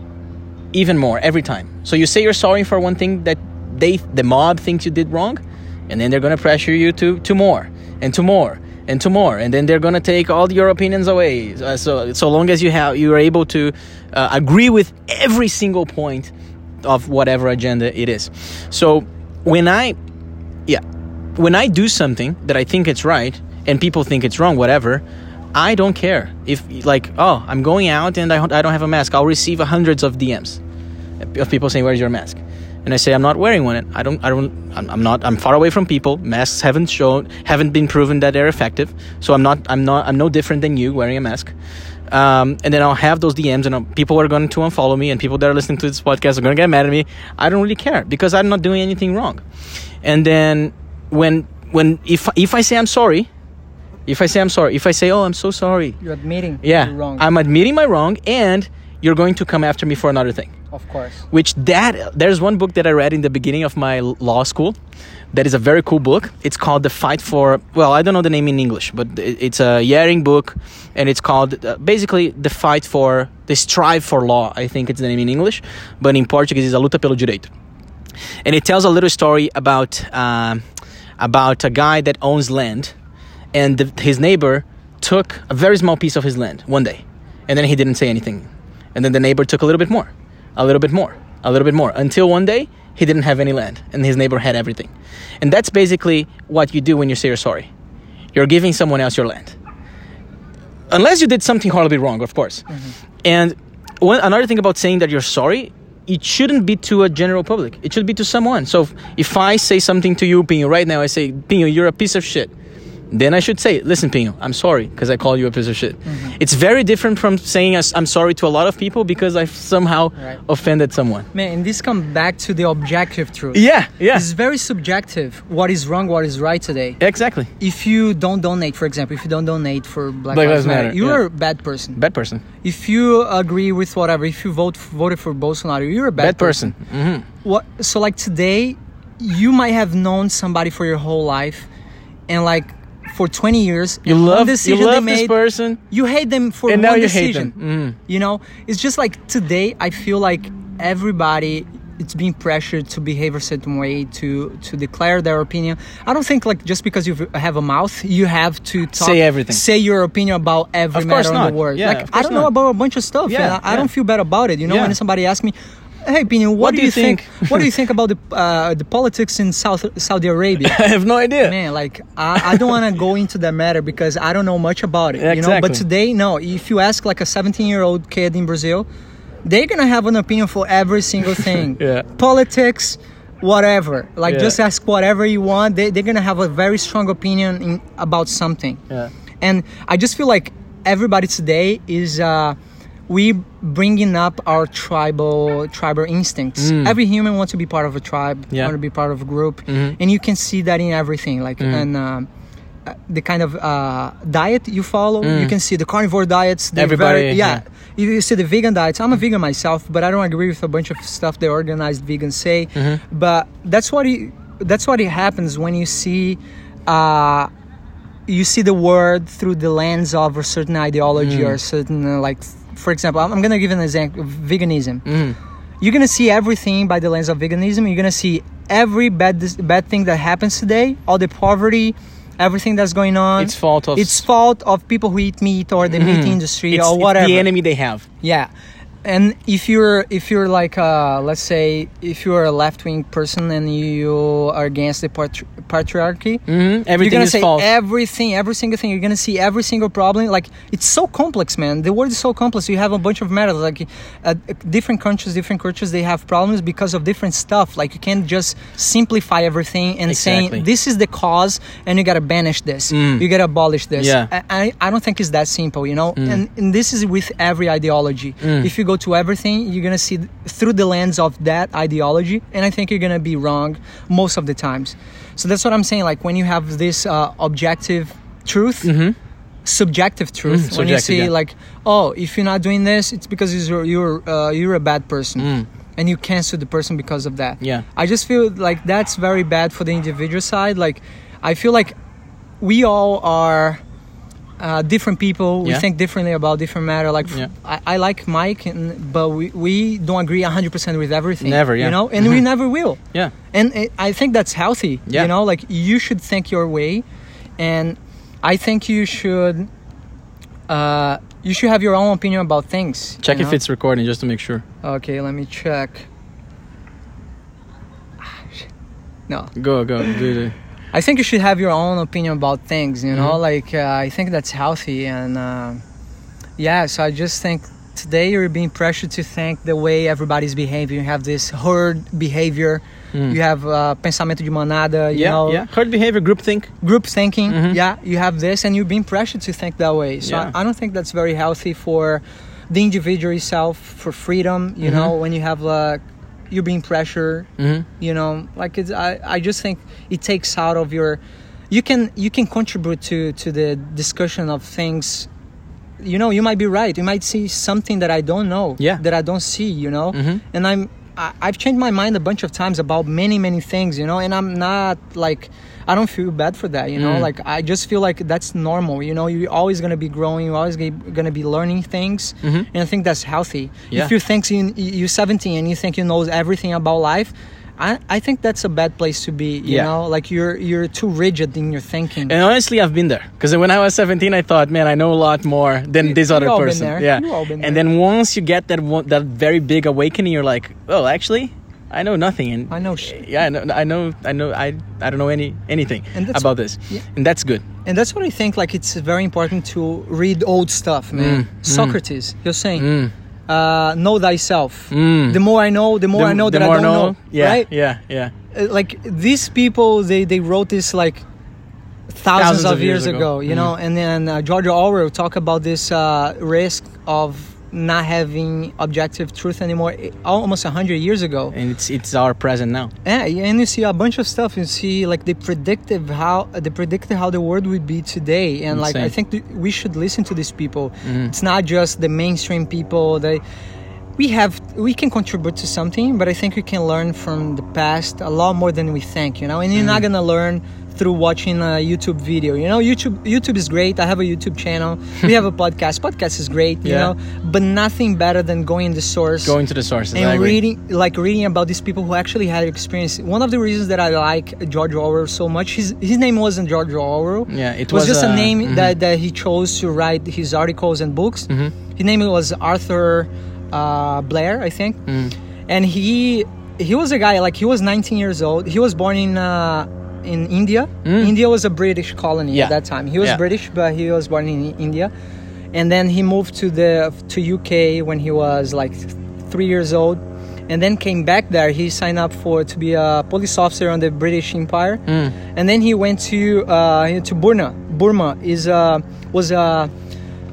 even more every time. So you say you're sorry for one thing that they the mob thinks you did wrong, and then they're gonna pressure you to to more and to more and to more, and then they're gonna take all your opinions away. Uh, so so long as you have you are able to uh, agree with every single point of whatever agenda it is. So when I when I do something that I think it's right and people think it's wrong, whatever. I don't care if like oh I'm going out and I, I don't have a mask. I'll receive hundreds of DMs of people saying where's your mask, and I say I'm not wearing one. I don't I don't I'm, I'm not I'm far away from people. Masks haven't shown haven't been proven that they're effective. So I'm not I'm not I'm no different than you wearing a mask. Um, and then I'll have those DMs, and uh, people are going to unfollow me, and people that are listening to this podcast are going to get mad at me. I don't really care because I'm not doing anything wrong. And then when when if if I say I'm sorry, if I say I'm sorry, if I say oh I'm so sorry, you're admitting yeah, you're wrong. I'm admitting my wrong, and you're going to come after me for another thing. of course. Which that there's one book that I read in the beginning of my law school, that is a very cool book. It's called The Fight for. Well, I don't know the name in English, but it's a Jhering book, and it's called uh, basically the fight for the strive for law. I think it's the name in English, but in Portuguese it's a luta pelo direito. And it tells a little story about um, about a guy that owns land, and the, his neighbor took a very small piece of his land one day, and then he didn't say anything, and then the neighbor took a little bit more, a little bit more, a little bit more, until one day he didn't have any land, and his neighbor had everything, and that's basically what you do when you say you're sorry. You're giving someone else your land, unless you did something horribly wrong, of course. Mm-hmm. And one, another thing about saying that you're sorry, it shouldn't be to a general public. It should be to someone. So if, if I say something to you, Pinho, right now, I say, Pinho, you're a piece of shit. Then I should say, listen, Pino, I'm sorry because I called you a piece of shit. It's very different from saying I'm sorry to a lot of people because I've somehow Right. offended someone. Man, and this comes back to the objective truth. Yeah, yeah, It's very subjective. What is wrong? What is right today? exactly. If you don't donate, for example, if you don't donate for Black, Black Lives Matter, Matter, you're yeah. a bad person. Bad person. If you agree with whatever, if you vote voted for Bolsonaro, you're a bad, Bad person. hmm what so like today you might have known somebody for your whole life and like for 20 years You love, you decision love they this person, you hate them for and one now you hate decision them. Mhm. you know it's just like today i feel like everybody it's being pressured to behave a certain way to to declare their opinion i don't think like just because you have a mouth you have to talk, Say everything. say your opinion about every Of matter in not. the world Yeah, like i don't know about a bunch of stuff Yeah, I, I don't feel bad about it you know Yeah. when somebody asks me Hey, Pinion, what, do you think? what do you think about the uh, the politics in South Saudi Arabia? I have no idea. Man, like I, I don't want to go into that matter because I don't know much about it. You know, but today, no. If you ask like a 17 year old kid in Brazil, they're gonna have an opinion for every single thing. Yeah. Politics, whatever. Like Yeah. just ask whatever you want. They, they're gonna have a very strong opinion in, about something. Yeah. And I just feel like everybody today is uh, we bringing up our tribal tribal instincts. Every human wants to be part of a tribe, Mm. Yeah. Mm-hmm. want to be part of a group, and you can see that in everything. Like and um, uh, the kind of uh, diet you follow, you can see the carnivore diets. Mm. Everybody, very, yeah. yeah. You see the vegan diets. I'm a vegan myself, but I don't agree with a bunch of stuff the organized vegans say. Mm-hmm. But that's what it, that's what it happens when you see. Uh, you see the world through the lens of a certain ideology or a certain uh, like for example i'm, I'm gonna give an example veganism mm-hmm. you're gonna see everything by the lens of veganism you're gonna see every bad bad thing that happens today all the poverty everything that's going on. It's fault of it's fault of people who eat meat or the meat mm-hmm. industry it's, or it's whatever. the enemy they have. Yeah, and if you're if you're like uh, let's say if you're a left wing person and you are against the patri- patriarchy, Mm-hmm. Everything you're gonna is say false. everything, every single thing. You're gonna see every single problem. Like it's so complex, man. The world is so complex. You have a bunch of matters. Like uh, different countries, different cultures, they have problems because of different stuff. Like you can't just simplify everything and Exactly. saying this is the cause and you gotta banish this. Mm. You gotta abolish this. Yeah. I, I I don't think it's that simple. You know, and, and this is with every ideology. Mm. If you go to everything, you're gonna see through the lens of that ideology, and I think you're gonna be wrong most of the times. So that's what I'm saying. Like when you have this uh, objective truth, subjective truth, Mhm, when you see yeah. like, oh, if you're not doing this, it's because you're you're uh, you're a bad person, and you cancel the person because of that. Mm. Yeah. I just feel like that's very bad for the individual side. Like, I feel like we all are uh, different people. We Yeah. think differently about different matter. Like, Yeah. I, I like Mike, and, but we, we don't agree 100% with everything. Never, yeah. You know, and we Mhm. never will. Yeah. And it, I think that's healthy. Yeah. You know, like you should think your way, and I think you should. Uh, you should have your own opinion about things. Check you if it's recording just to make sure. Okay, let me check. Ah. No, Go, go, do it. I think you should have your own opinion about things. You know, Mhm. like uh, I think that's healthy, and uh, yeah. So I just think today you're being pressured to think the way everybody's behaving. You have this herd behavior. Mm. You have uh, pensamento de manada. You yeah, know, yeah. Herd behavior, group think. group thinking. Mhm. Yeah, you have this, and you're being pressured to think that way. So Yeah. I, I don't think that's very healthy for the individual itself, for freedom. You Mhm. know, when you have like you're being pressured. Mm-hmm. You know, like it's. I, I just think it takes out of your. You can you can contribute to to the discussion of things. You know, you might be right. You might see something that I don't know. Yeah. That I don't see. You know, Mhm. and I'm. I, I've changed my mind a bunch of times about many many things. You know, and I'm not like. I don't feel bad for that, you know. Mm. Like I just feel like that's normal, you know. You're always gonna be growing. You're always gonna be learning things, Mhm. and I think that's healthy. Yeah. If you think you, you're 17 and you think you know everything about life, I, I think that's a bad place to be. You Yeah. know, like you're you're too rigid in your thinking. And honestly, I've been there because when I was 17, I thought, man, I know a lot more than You- this other person. Yeah. You all been and then once you get that one, that very big awakening, you're like, oh, actually, I know nothing. And I know shit. yeah, I know, I know, I know, I, I don't know any anything about this, yeah. and that's good. And that's what I think. Like it's very important to read old stuff, man. Mm, Socrates, you're saying, Mm. uh, "Know thyself." Mm. The more I know, the more The- I know that more I don't know. Yeah, Right? yeah, yeah. Uh, like these people they they wrote this like thousands, of, years, ago, you Mm. know and then uh, george orwell talk about this uh, risk of not having objective truth anymore almost 100 years ago. And it's it's our present now. yeah and you see a bunch of stuff. You see like they predicted how they predicted how the world would be today. And like i think th- we should listen to these people. Mhm. it's not just the mainstream people. They we have we can contribute to something but i think we can learn from the past a lot more than we think you know? And you're not Mm-hmm. gonna learn through watching a youtube video you know youtube youtube is great i have a youtube channel we have a podcast podcast is great you Yeah. know but nothing better than going to the source Going to the sources. I and reading like reading about these people who actually had experience one of the reasons that i like george orwell so much his, his name wasn't george orwell Yeah, it was, was, just a uh, name mhm. that, that he chose to write his articles and books Mhm. his name was arthur uh, blair i think Mm. and he he was a guy like he was 19 years old he was born in uh, in india Mm. india was a british colony Yeah. at that time he was Yeah. british but he was born in india and then he moved to the to uk when he was like three years old and then came back there he signed up for to be a police officer on the british empire Mm. and then he went to uh, to burma burma is uh, was a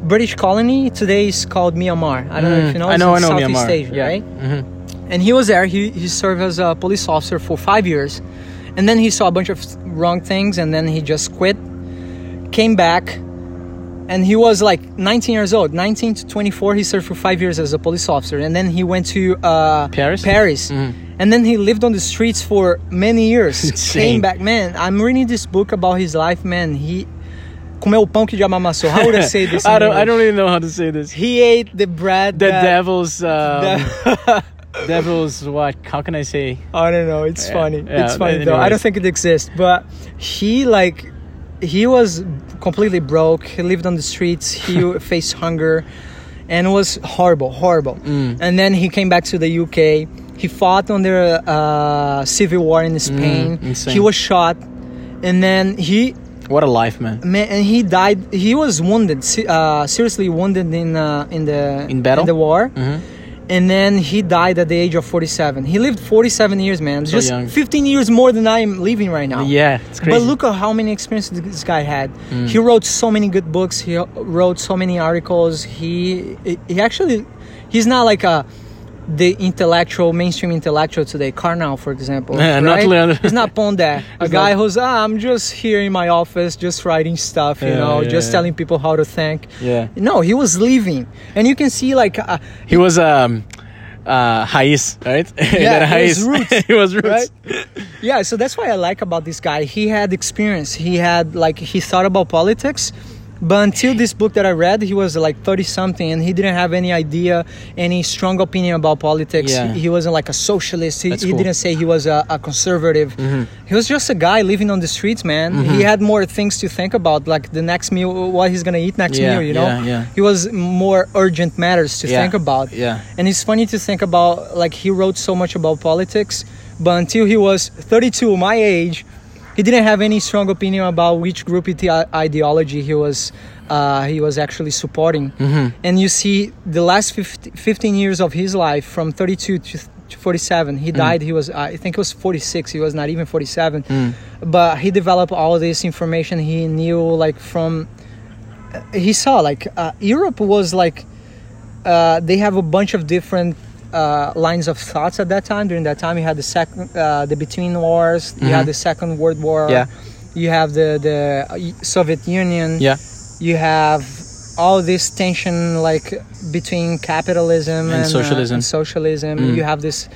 british colony today is called myanmar i don't know if you know Mm. I know, I know southeast Myanmar. asia yeah. right Mhm. and he was there he, he served as a police officer for five years and then he saw a bunch of wrong things and then he just quit came back and he was like 19 years old 19 to 24 he served for five years as a police officer and then he went to uh, Paris? paris Mhm. and then he lived on the streets for many years came back man i'm reading this book about his life man he comeu o pão que o diabo amassou how would i say this I don't. I don't even know how to say this. he ate the bread The that- devil's. Um, devil's what? How can I say? I don't know. It's Yeah, funny. yeah, it's funny though. I don't think it exists, but he like he was completely broke. He lived on the streets. He faced hunger, and it was horrible, horrible. Mm. And then he came back to the UK. He fought under uh, civil war in Spain. Mm, he was shot, and then he What a life, man. man, and he died. He was wounded, uh, seriously wounded in uh, in the In battle? the war. Mhm. And then he died at the age of 47. He lived 47 years, man. So Just young. 15 years more than I am living right now. Yeah, it's crazy. But look at how many experiences this guy had. Mm. He wrote so many good books. He wrote so many articles. He he actually he's not like a the intellectual mainstream intellectual today. Karnal, for example. Yeah, not right? Leandro. He's not Pondé. A guy not- who's ah, I'm just here in my office, just writing stuff. You Yeah, know, yeah, just telling people how to think. Yeah. No, he was living, and you can see like. Uh, He was um uh Hais, right? Yeah, he was roots, he was roots. right? Yeah, so that's why I like about this guy. He had experience. He had like he thought about politics, but until this book that I read, he was like thirty something, and he didn't have any idea, any strong opinion about politics. Yeah. He, he wasn't like a socialist. He, That's he didn't say he was a, a conservative. He was just a guy living on the streets, man. Mm-hmm. He had more things to think about, like the next meal, what he's gonna eat next Yeah, meal. You know, yeah, yeah. he was more urgent matters to Yeah, think about. yeah. And it's funny to think about like he wrote so much about politics, but until he was 32, my age, he didn't have any strong opinion about which group ide- ideology he was uh, he was actually supporting. Mm-hmm. And you see the last 50, 15 years of his life from 32 to to 47 Mm. he died he was i think it was 46 he was not even 47 Mm. but he developed all this information he knew like from uh, he saw like uh, europe was like uh, they have a bunch of different uh, lines of thoughts at that time. During that time, you had the second, uh, the between wars. You had the Second World War. Mm-hmm. Yeah. You have the the Soviet Union. Yeah. You have all this tension like between capitalism And and, socialism. Uh, and socialism. Mm. You have this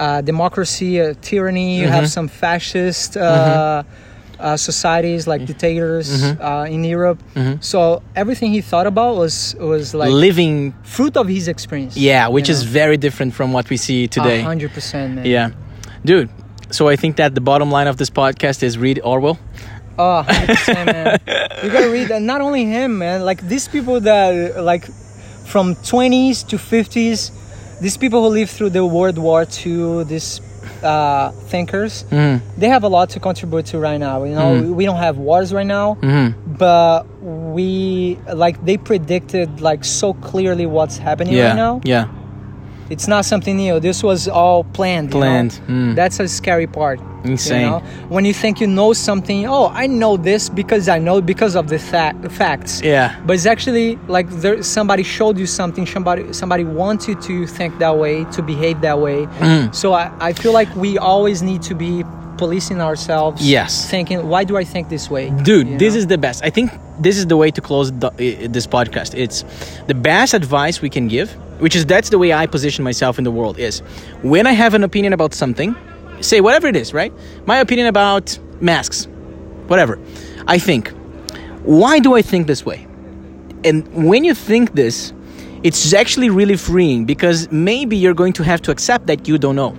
uh, democracy, uh, tyranny. You have Mhm. some fascist. Uh, uh, societies like dictators Mhm. uh, in Europe, Mhm. so everything he thought about was was like Living fruit of his experience. yeah, which is know? very different from what we see today. hundred percent. Yeah. Dude, so I think that the bottom line of this podcast is read Orwell. Oh, 100%, man. You gotta read, and not only him, man. Like these people that, like, from 20s to 50s, these people who lived through the World War II, these uh, thinkers, Mm. they have a lot to contribute to right now. You know, Mhm. we don't have wars right now, hmm but we like they predicted like so clearly what's happening Yeah. right now. Yeah. It's not something new. This was all planned. you know? Planned. Mm. That's a scary part. Insane. You know? When you think you know something, oh, I know this because I know because of the fa- facts. Yeah. But it's actually like there, somebody showed you something. Somebody somebody wants you to think that way, to behave that way. Mm. So I, I feel like we always need to be policing ourselves. Yes. Thinking, why do I think this way? Dude, You this know? is the best. I think this is the way to close the, this podcast. It's the best advice we can give, which is that's the way I position myself in the world is when I have an opinion about something, say whatever it is, right? My opinion about masks, whatever. I think, why do I think this way? And when you think this, it's actually really freeing because maybe you're going to have to accept that you don't know.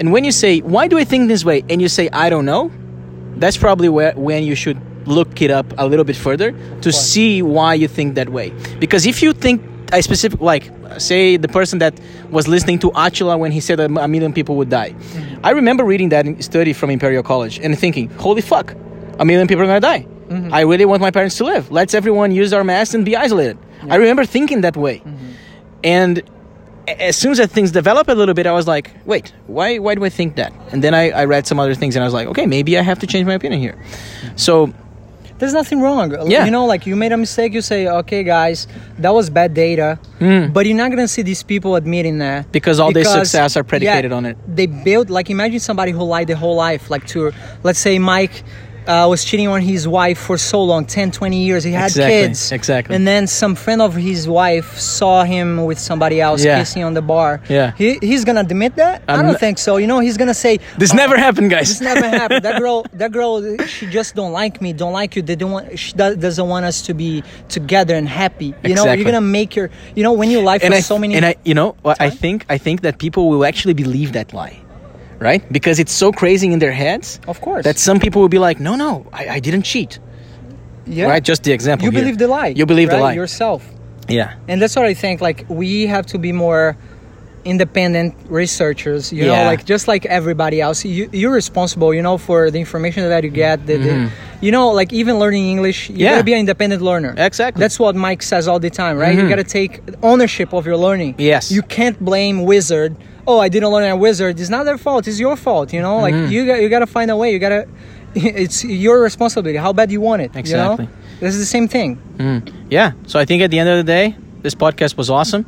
And when you say, why do I think this way? And you say, I don't know, that's probably where when you should look it up a little bit further to see why you think that way. Because if you think a specific, like, say the person that was listening to Atila when he said that a million people would die. Mm-hmm. I remember reading that study from Imperial College and thinking, holy fuck, a million people are gonna die. Mm-hmm. I really want my parents to live. Let's everyone use our masks and be isolated. I remember thinking that way. Mm-hmm. And a- as soon as things develop a little bit, I was like, wait, why why do I think that? And then I, I read some other things and I was like, okay, maybe I have to change my opinion here. So There's nothing wrong. Yeah. You know, like you made a mistake, you say, okay, guys, that was bad data. Mm. But you're not going to see these people admitting that. Because all their success are predicated yeah, on it. They build, like, imagine somebody who lied their whole life. Like, to, let's say Mike uh, was cheating on his wife for so long 10, 20 years. He had Exactly, kids. exactly. And then some friend of his wife saw him with somebody else Yeah. kissing on the bar. Yeah. He, he's going to admit that? I I'm don't not- think so. You know, he's going to say, this "Oh, never happened, guys. this never happened. That girl, that girl, she just don't like me. Don't like you. They don't want. She doesn't want us to be together and happy. You know, you're gonna make your. You know, when you lie for and I so many. and I you know I think I think that people will actually believe that lie, right? Because it's so crazy in their heads of course. that some people will be like, no, no, I, I didn't cheat. Yeah. right? Just the example. you here. believe the lie. You believe the lie. yourself. yeah. and that's what I think. Like we have to be more independent researchers. You know, like just like everybody else, you, you're responsible. You know, for the information that you get. The, the- you know, like even learning English, you Mm-hmm. Yeah. gotta be an independent learner. Exactly. That's what Mike says all the time, right? You gotta take ownership of your learning. Yes. You can't blame Wizard. Oh, I didn't learn a Wizard. It's not their fault. It's your fault. You know, like Mm-hmm. you got you gotta find a way. You gotta. It's your responsibility. How bad you want it. Exactly. You know? This is the same thing. Yeah. So I think at the end of the day, this podcast was awesome.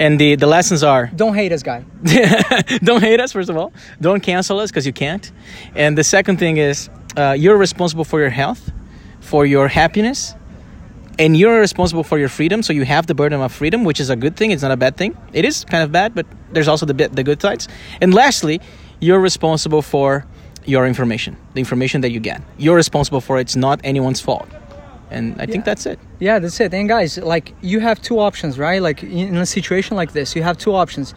And the, the lessons are Don't hate us, guy. don't hate us, first of all. Don't cancel us because you can't. And the second thing is uh, you're responsible for your health, for your happiness, and you're responsible for your freedom. So you have the burden of freedom, which is a good thing. It's not a bad thing. It is kind of bad, but there's also the, bit- the good sides. And lastly, you're responsible for your information, the information that you get. You're responsible for it. It's not anyone's fault. And I think that's it. Yeah, that's it. And guys, like you have two options, right? Like in a situation like this, you have two options.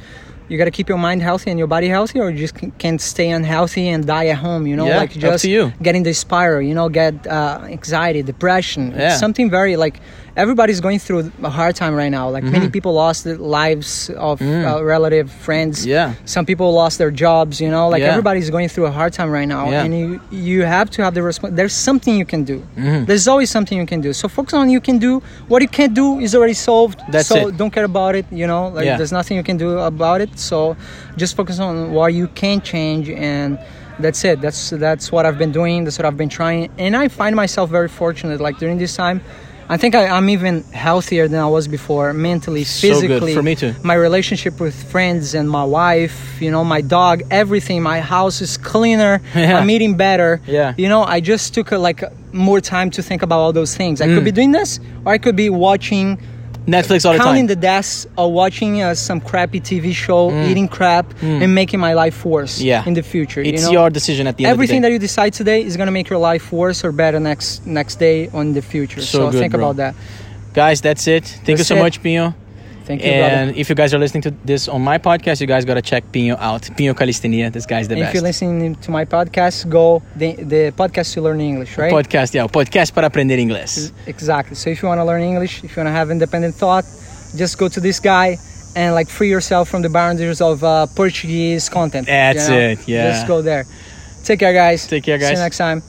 You got to keep your mind healthy and your body healthy, or you just can't stay unhealthy and die at home. You know, Yeah, like just you. get in the spiral. You know, get uh, anxiety, depression. Yeah. It's something very like everybody's going through a hard time right now. Like Mm-hmm. many people lost the lives of uh, relative friends. Mm. Yeah. Some people lost their jobs. You know, like Yeah. everybody's going through a hard time right now, Yeah. and you you have to have the response. There's something you can do. Mm-hmm. There's always something you can do. So focus on you can do. What you can't do is already solved. That's so it. don't care about it. You know, like Yeah. there's nothing you can do about it. So just focus on what you can change and. That's it. That's that's what I've been doing. That's what I've been trying, and I find myself very fortunate. Like during this time, I think I, I'm even healthier than I was before, mentally, physically. So. For me too. My relationship with friends and my wife, you know, my dog, everything. My house is cleaner. Yeah. I'm eating better. Yeah. You know, I just took a, like more time to think about all those things. I could Mm. be doing this, or I could be watching, Netflix all the counting time. the deaths, or watching uh, some crappy TV show, eating crap, and making my life worse. Mm. Yeah. In the future, it's you know? your decision at the end Everything of the that you decide today is gonna make your life worse or better next next day on the future. So So, good, think bro. about that. Guys, that's it. Thank you so it. much, Pino. Thank you, And brother. if you guys are listening to this on my podcast, you guys gotta check Pino out. Pino Calistenia. This guy's the And if you're listening to my podcast, go the the podcast to learn English, right? Podcast, yeah, podcast para aprender inglês. Exactly. So if you want to learn English, if you want to have independent thought, just go to this guy and like free yourself from the boundaries of uh, Portuguese content. That's you know? it, yeah. Just go there. Take care, guys. Take care, guys. See you next time.